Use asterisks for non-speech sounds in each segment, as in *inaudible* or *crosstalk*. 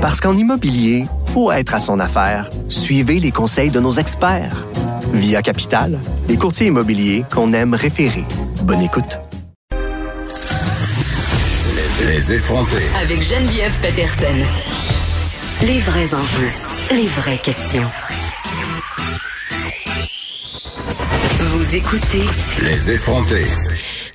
Parce qu'en immobilier, faut être à son affaire. Suivez les conseils de nos experts. Via Capital, les courtiers immobiliers qu'on aime référer. Bonne écoute. Les effronter. Avec Geneviève Peterson. Les vrais enjeux, les vraies questions. Vous écoutez Les effronter.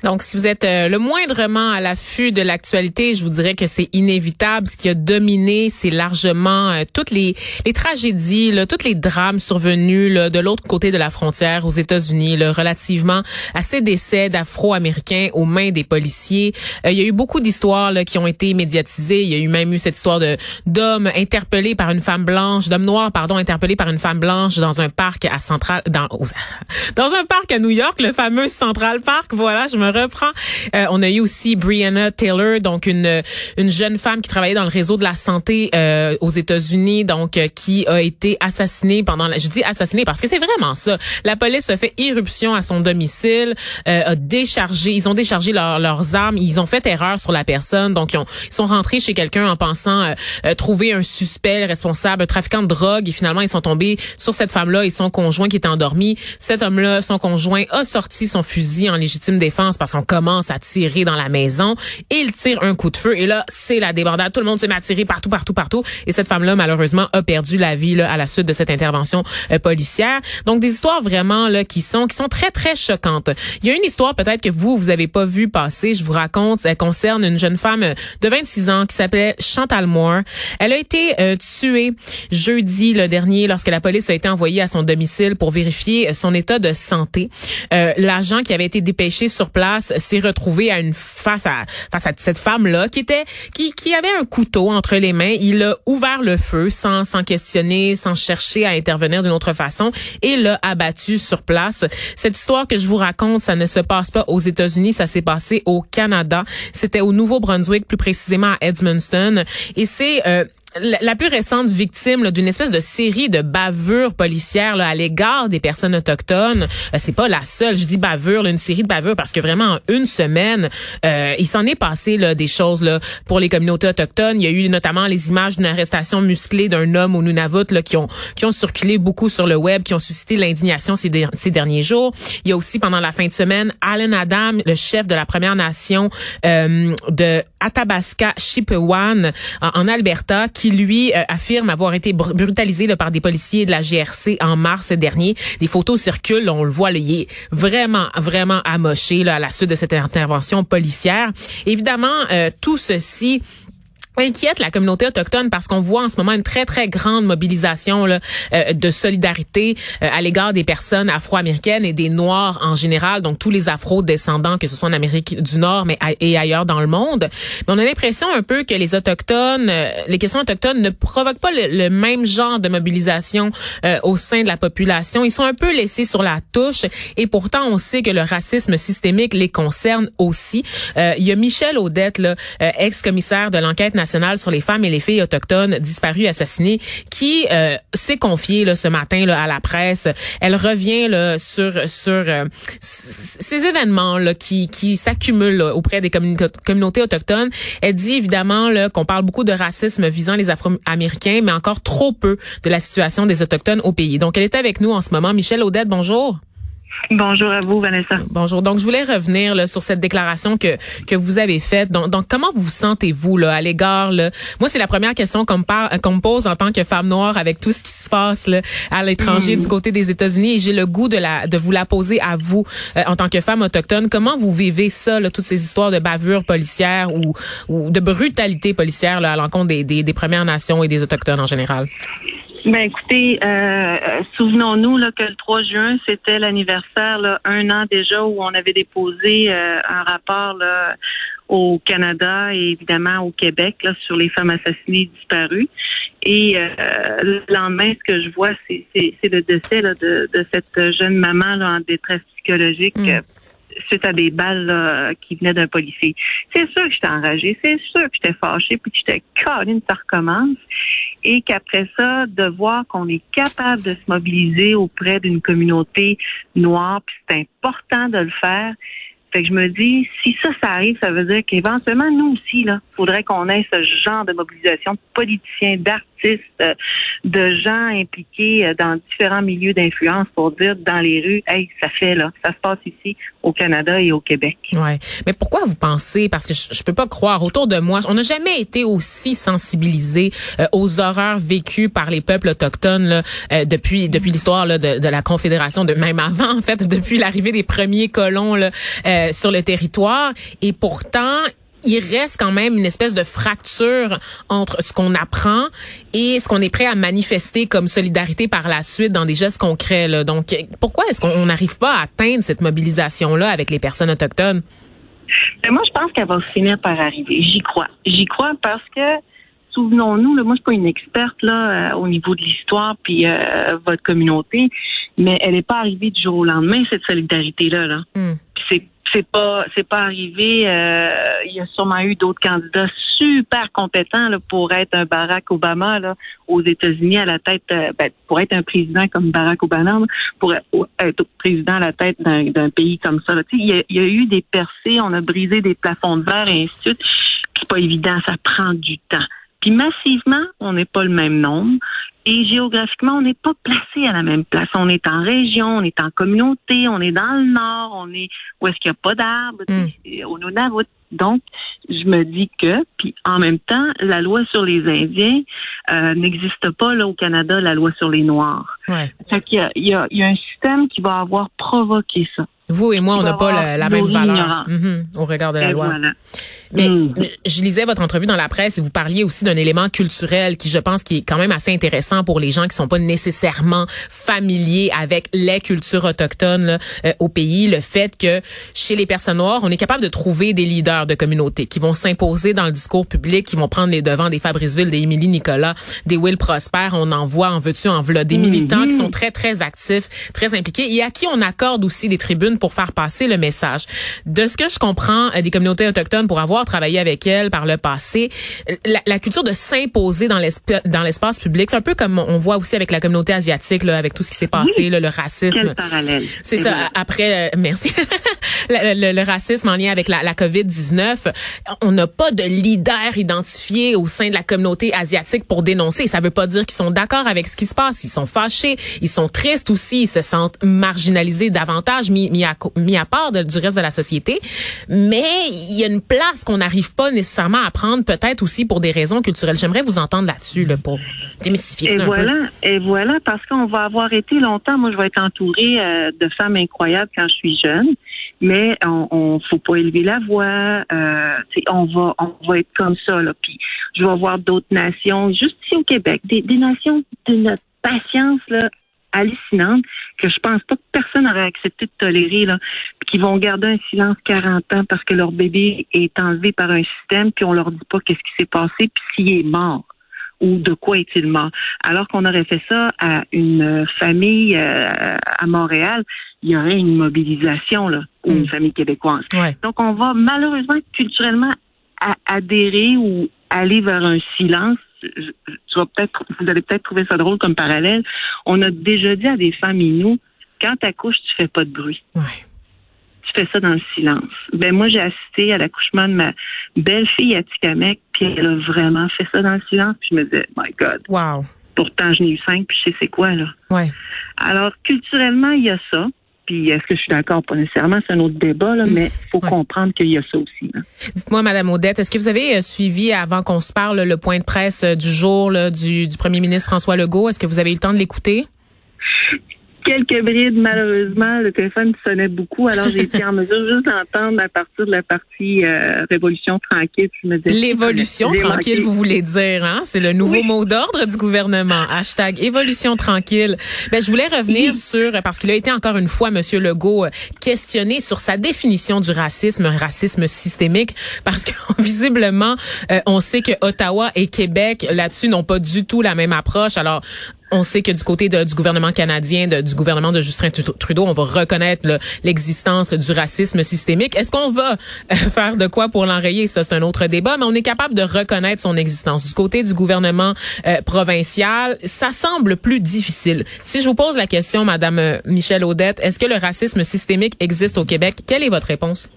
Donc, si vous êtes euh, le moindrement à l'affût de l'actualité, je vous dirais que c'est inévitable. Ce qui a dominé, c'est largement euh, toutes les, les tragédies, là, tous les drames survenus là, de l'autre côté de la frontière aux États-Unis, relativement à ces décès d'Afro-Américains aux mains des policiers. Euh, il y a eu beaucoup d'histoires qui ont été médiatisées. Il y a eu même eu cette histoire de d'hommes interpellés par une femme blanche, d'hommes noirs, pardon, interpellés par une femme blanche dans un parc à Central, dans, *laughs* dans un parc à New York, le fameux Central Park. Voilà, je me reprend. Euh, on a eu aussi Brianna Taylor, donc une une jeune femme qui travaillait dans le réseau de la santé euh, aux États-Unis, donc euh, qui a été assassinée pendant la, je dis assassinée parce que c'est vraiment ça. La police a fait irruption à son domicile, a déchargé, ils ont déchargé leurs armes, ils ont fait erreur sur la personne, donc ils, ont, ils sont rentrés chez quelqu'un en pensant trouver un suspect responsable, un trafiquant de drogue, et finalement ils sont tombés sur cette femme-là et son conjoint qui était endormi. Cet homme-là, son conjoint, a sorti son fusil en légitime défense qu'on commence à tirer dans la maison. Il tire un coup de feu. Et là, c'est la débandade. Tout le monde se met à tirer partout, partout, partout. Et cette femme-là, malheureusement, a perdu la vie là, à la suite de cette intervention euh, policière. Donc, des histoires vraiment là qui sont qui sont très, très choquantes. Il y a une histoire peut-être que vous, vous avez pas vu passer. Je vous raconte. Elle concerne une jeune femme de 26 ans qui s'appelait Chantal Moore. Elle a été euh, tuée jeudi le dernier lorsque la police a été envoyée à son domicile pour vérifier son état de santé. Euh, L'agent qui avait été dépêché sur place s'est retrouvé à une face à face à cette femme là qui était qui qui avait un couteau entre les mains. Il a ouvert le feu sans sans questionner, sans chercher à intervenir d'une autre façon et l'a abattu sur place. Cette histoire que je vous raconte, ça ne se passe pas aux États-Unis, ça s'est passé au Canada. C'était au Nouveau-Brunswick, plus précisément à Edmundston. Et c'est euh, la, plus récente victime d'une espèce de série de bavures policières là, à l'égard des personnes autochtones. Euh, c'est pas la seule, je dis bavure, une série de bavures parce que vraiment en une semaine, euh, il s'en est passé là, des choses là, pour les communautés autochtones. Il y a eu notamment les images d'une arrestation musclée d'un homme au Nunavut là, qui ont qui ont circulé beaucoup sur le web, qui ont suscité l'indignation ces, ces derniers jours. Il y a aussi pendant la fin de semaine, Alan Adam, le chef de la Première Nation euh, de Athabasca Chippewan en Alberta, qui lui euh, affirme avoir été brutalisé par des policiers de la GRC en mars dernier. Des photos circulent, on le voit, là, il est vraiment, vraiment amoché là, à la suite de cette intervention policière. Évidemment, euh, tout ceci inquiète la communauté autochtone parce qu'on voit en ce moment une très très grande mobilisation là, euh, de solidarité euh, à l'égard des personnes afro-américaines et des noirs en général donc tous les afro-descendants que ce soit en Amérique du Nord mais et ailleurs dans le monde. Mais on a l'impression un peu que les autochtones euh, les questions autochtones ne provoquent pas le, même genre de mobilisation au sein de la population. Ils sont un peu laissés sur la touche et pourtant on sait que le racisme systémique les concerne aussi. Il y a Michel Audette ex-commissaire de l'enquête nationale sur les femmes et les filles autochtones disparues, assassinées, qui euh, s'est confiée là, ce matin là, à la presse. Elle revient là, sur sur euh, ces événements là, qui, qui s'accumulent auprès des communautés autochtones. Elle dit évidemment là, qu'on parle beaucoup de racisme visant les Afro-Américains, mais encore trop peu de la situation des Autochtones au pays. Donc, elle est avec nous en ce moment. Michel Audette, bonjour. Bonjour à vous, Vanessa. Bonjour. Donc, je voulais revenir là, sur cette déclaration que que vous avez faite. Donc, donc comment vous sentez-vous là à l'égard là? Moi, c'est la première question qu'on me, qu'on me pose en tant que femme noire avec tout ce qui se passe là, à l'étranger hmm. du côté des États-Unis. Et j'ai le goût de la de vous la poser à vous euh, en tant que femme autochtone. Comment vous vivez ça, là, toutes ces histoires de bavures policières ou, ou de brutalité policière là, à l'encontre des, des, des Premières Nations et des autochtones en général? Ben écoutez, euh, euh, souvenons-nous là, que le 3 juin, c'était l'anniversaire, là, un an déjà, où on avait déposé euh, un rapport là, au Canada et évidemment au Québec là, sur les femmes assassinées disparues. Et euh, le lendemain, ce que je vois, c'est, le décès là, de, de, cette jeune maman là, en détresse psychologique. Mm suite à des balles qui venaient d'un policier. C'est sûr que j'étais enragée, c'est sûr que j'étais fâchée, puis que j'étais une ça recommence. Et qu'après ça, de voir qu'on est capable de se mobiliser auprès d'une communauté noire, puis c'est important de le faire. Fait que je me dis, si ça, ça arrive, ça veut dire qu'éventuellement, nous aussi, là, faudrait qu'on ait ce genre de mobilisation de politiciens, d'artistes, euh, de gens impliqués euh, dans différents milieux d'influence pour dire dans les rues, hey, ça fait là, ça se passe ici au Canada et au Québec. Ouais. Mais pourquoi vous pensez Parce que je, je peux pas croire autour de moi, on n'a jamais été aussi sensibilisés euh, aux horreurs vécues par les peuples autochtones là, depuis depuis l'histoire de, de la Confédération, de même avant en fait, *laughs* depuis l'arrivée des premiers colons là, sur le territoire. Et pourtant, il reste quand même une espèce de fracture entre ce qu'on apprend et ce qu'on est prêt à manifester comme solidarité par la suite dans des gestes concrets. Donc, pourquoi est-ce qu'on n'arrive pas à atteindre cette mobilisation-là avec les personnes autochtones? Ben, moi, je pense qu'elle va finir par arriver. J'y crois. J'y crois parce que souvenons-nous, moi je suis pas une experte là euh, au niveau de l'histoire puis euh, votre communauté, mais elle n'est pas arrivée du jour au lendemain cette solidarité là. là. Hmm. C'est c'est pas c'est pas arrivé. Euh, il y a sûrement eu d'autres candidats super compétents là, pour être un Barack Obama là, aux États-Unis à la tête, euh, ben, pour être un président comme Barack Obama, pour être président à la tête d'un pays comme ça. Il y, a, il y, a, eu des percées, on a brisé des plafonds de verre et ainsi de suite. C'est pas évident, ça prend du temps. Puis massivement, on n'est pas le même nombre. Et géographiquement, on n'est pas placé à la même place. On est en région, on est en communauté, on est dans le nord, on est où est-ce qu'il n'y a pas d'arbres, mm. au Nunavut. Donc, je me dis que, puis en même temps, la loi sur les Indiens euh, n'existe pas là au Canada, la loi sur les Noirs. Ouais. Fait qu'il y a, il y, a, il y a un système qui va avoir provoqué ça. Vous et moi, on n'a pas la, même valeur mm au regard de la loi. Mais mm. je lisais votre entrevue dans la presse et vous parliez aussi d'un élément culturel qui, je pense, qui est quand même assez intéressant pour les gens qui sont pas nécessairement familiers avec les cultures autochtones là, euh, au pays. Le fait que chez les personnes noires, on est capable de trouver des leaders de communauté qui vont s'imposer dans le discours public, qui vont prendre les devants des Fabriceville, des Émilie Nicolas, des Will Prosper. On en voit, en veux-tu, en v'là, des militants qui sont très, très actifs, très impliqués et à qui on accorde aussi des tribunes pour faire passer le message. De ce que je comprends euh, des communautés autochtones pour avoir travaillé avec elles par le passé, la, la culture de s'imposer dans l'espace public, c'est un peu comme on voit aussi avec la communauté asiatique, là, avec tout ce qui s'est passé, là, le racisme. C'est ça. Après, euh, merci. *laughs* le, le, racisme en lien avec la, la COVID-19, on n'a pas de leader identifié au sein de la communauté asiatique pour dénoncer. Ça veut pas dire qu'ils sont d'accord avec ce qui se passe. Ils sont fâchés, ils sont tristes aussi, ils se sentent marginalisés davantage, mis, mis, à, mis à part du reste de la société. Mais il y a une place qu'on n'arrive pas nécessairement à prendre, peut-être aussi pour des raisons culturelles. J'aimerais vous entendre là-dessus, là, pour démystifier et ça voilà, un peu. Et voilà, parce qu'on va avoir été longtemps, moi je vais être entourée euh, de femmes incroyables quand je suis jeune mais on, on faut pas élever la voix. Euh, on va on va être comme ça. Puis je vais voir d'autres nations, juste ici au Québec, des, nations d'une patience hallucinante que je pense pas que personne n'aurait accepté de tolérer qui vont garder un silence 40 ans parce que leur bébé est enlevé par un système puis on leur dit pas qu'est-ce qui s'est passé puis s'il est mort ou de quoi est-il mort. Alors qu'on aurait fait ça à une famille euh, à Montréal, il y aurait une mobilisation là, ou une mm. famille québécoise. Donc on va malheureusement culturellement adhérer ou aller vers un silence. Tu vas peut-être, vous allez peut-être trouver ça drôle comme parallèle. On a déjà dit à des familles nous, quand tu accouches, tu fais pas de bruit. Ouais tu fais ça dans le silence. Ben moi, j'ai assisté à l'accouchement de ma belle-fille à Tikamek, puis elle a vraiment fait ça dans le silence, puis je me disais, my God. Wow. Pourtant, je n'ai eu cinq, puis je sais c'est quoi, là. Ouais. Alors, culturellement, il y a ça. Puis est-ce que je suis d'accord? Pas nécessairement, c'est un autre débat, là, mais il *laughs* faut comprendre qu'il y a ça aussi. Dites-moi, Madame Odette, est-ce que vous avez euh, suivi, avant qu'on se parle, le point de presse euh, du jour là, du, du premier ministre François Legault? Est-ce que vous avez eu le temps de l'écouter? Quelques brides, malheureusement. Le téléphone sonnait beaucoup, alors j'ai été en *laughs* mesure juste d'entendre à partir de la partie euh, Révolution tranquille. L'évolution tranquille, vous voulez dire, hein? C'est le nouveau mot d'ordre du gouvernement. *laughs* Hashtag évolution tranquille. Ben, je voulais revenir sur, parce qu'il a été encore une fois, Monsieur Legault, questionné sur sa définition du racisme, un racisme systémique, parce que *laughs* visiblement, euh, on sait que Ottawa et Québec, là-dessus, n'ont pas du tout la même approche. Alors, on sait que du côté du gouvernement canadien, du gouvernement de Justin Trudeau, on va reconnaître l'existence du racisme systémique. Est-ce qu'on va euh, *laughs* faire de quoi pour l'enrayer? Ça, c'est un autre débat, mais on est capable de reconnaître son existence. Du côté du gouvernement euh, provincial, ça semble plus difficile. Si je vous pose la question, Madame euh, Michelle Audette, est-ce que le racisme systémique existe au Québec? Quelle est votre réponse?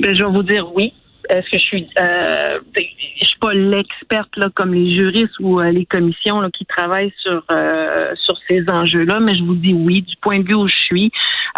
Ben, je vais vous dire oui. Est-ce que je suis euh, je suis pas l'experte là comme les juristes ou euh, les commissions là, qui travaillent sur euh, sur ces enjeux-là, mais je vous dis oui du point de vue où je suis.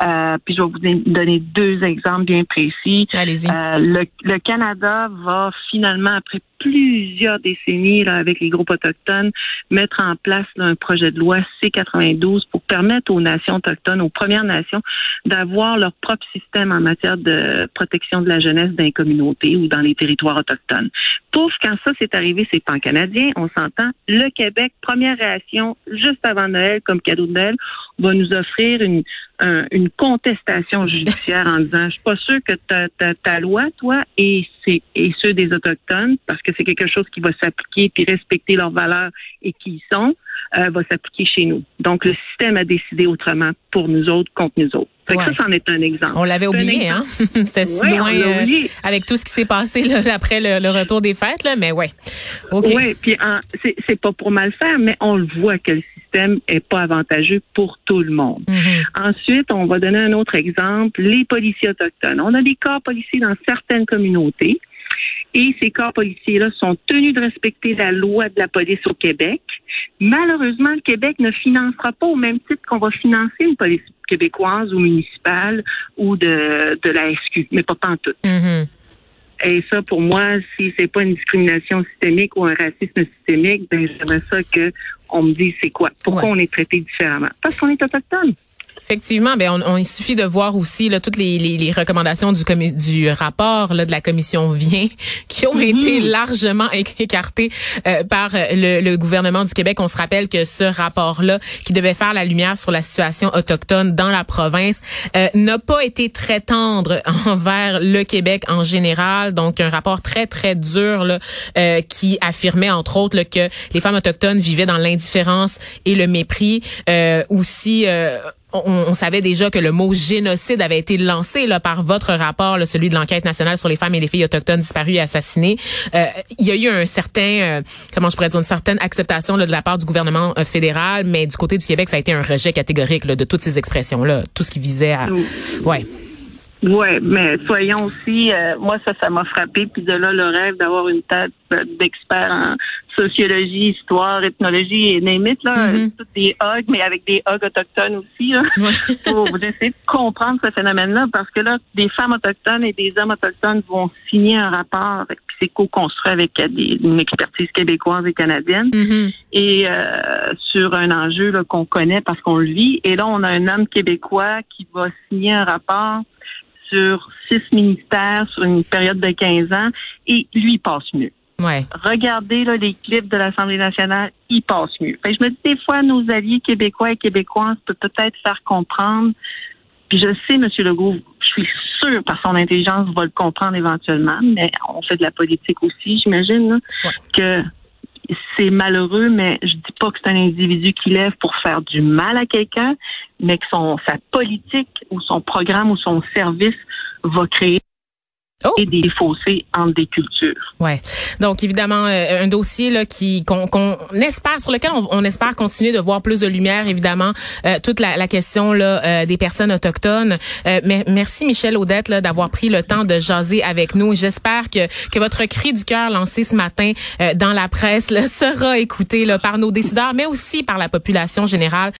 Euh, puis je vais vous donner deux exemples bien précis. Allez-y. le, le Canada va finalement après plusieurs décennies là, avec les groupes autochtones, mettre en place là, un projet de loi C92 pour permettre aux nations autochtones, aux Premières Nations, d'avoir leur propre système en matière de protection de la jeunesse dans les communautés ou dans les territoires autochtones. Pouf, quand ça s'est arrivé, c'est pas canadien, on s'entend. Le Québec, première réaction, juste avant Noël, comme cadeau de Noël, va nous offrir une, une contestation judiciaire en disant, je suis pas sûr que ta, ta, ta loi, toi, et, c'est, et ceux des Autochtones, parce que c'est quelque chose qui va s'appliquer puis respecter leurs valeurs et qui y sont, euh, va s'appliquer chez nous. Donc, le système a décidé autrement pour nous autres contre nous autres. Fait que ça, c'en est un exemple. On l'avait oublié, hein? *laughs* C'était si loin euh, avec tout ce qui s'est passé là, *laughs* après le, retour des fêtes, là, mais ouais. Okay. Oui, puis c'est pas pour mal faire, mais on le voit que le système est pas avantageux pour tout le monde. Mm-hmm. Ensuite, on va donner un autre exemple, les policiers autochtones. On a des corps policiers dans certaines communautés et ces corps policiers-là sont tenus de respecter la loi de la police au Québec. Malheureusement, le Québec ne financera pas au même titre qu'on va financer une police québécoise ou municipale ou de, de la SQ, mais pas tant tout. Mm-hmm. Et ça, pour moi, si c'est pas une discrimination systémique ou un racisme systémique, ben j'aimerais ça que on me dise c'est quoi. Pourquoi on est traité différemment? Parce qu'on est autochtone. Effectivement, ben on, on, il suffit de voir aussi là, toutes les, les, les recommandations du, du rapport là, de la commission Vient *laughs* qui ont Mhm. été largement écartées euh, par le, le, gouvernement du Québec. On se rappelle que ce rapport-là, qui devait faire la lumière sur la situation autochtone dans la province, euh, n'a pas été très tendre *laughs* envers le Québec en général. Donc, un rapport très, très dur là, euh, qui affirmait, entre autres, là, que les femmes autochtones vivaient dans l'indifférence et le mépris. Euh, aussi... On, on, savait déjà que le mot génocide avait été lancé là, par votre rapport, là, celui de l'enquête nationale sur les femmes et les filles autochtones disparues et assassinées. Euh, il y a eu un certain, euh, comment je pourrais dire, une certaine acceptation là, de la part du gouvernement euh, fédéral, mais du côté du Québec, ça a été un rejet catégorique là, de toutes ces expressions-là, tout ce qui visait à... Ouais. Oui, mais soyons aussi, euh, moi ça, ça m'a frappé, puis de là le rêve d'avoir une tête d'expert en sociologie, histoire, ethnologie et némite, là, Mm-hmm. toutes des hogs, mais avec des hogs autochtones aussi, là, *laughs* pour essayer de comprendre ce phénomène-là, parce que là, des femmes autochtones et des hommes autochtones vont signer un rapport, avec, puis c'est co-construit avec des, une expertise québécoise et canadienne, Mm-hmm. et euh, sur un enjeu là, qu'on connaît parce qu'on le vit, et là, on a un homme québécois qui va signer un rapport sur six ministères sur une période de 15 ans et lui il passe mieux. Ouais. Regardez là, les clips de l'Assemblée nationale, il passe mieux. Fait je me dis des fois, nos alliés québécois et québécoises peuvent peut-être faire comprendre. Puis je sais, M. Legault, je suis sûre, par son intelligence, va le comprendre éventuellement, mais on fait de la politique aussi, j'imagine, là, Ouais. que c'est malheureux, mais je dis pas que c'est un individu qui lève pour faire du mal à quelqu'un, mais que son sa politique ou son programme ou son service va créer Oh. des fossés entre des cultures. Ouais. Donc évidemment euh, un dossier là qui qu'on qu'on espère sur lequel on, on espère continuer de voir plus de lumière évidemment euh, toute la, la question là euh, des personnes autochtones. Euh, mais merci Michel Audette là d'avoir pris le temps de jaser avec nous. J'espère que que votre cri du cœur lancé ce matin euh, dans la presse là, *laughs* sera écouté là, par nos décideurs mais aussi par la population générale.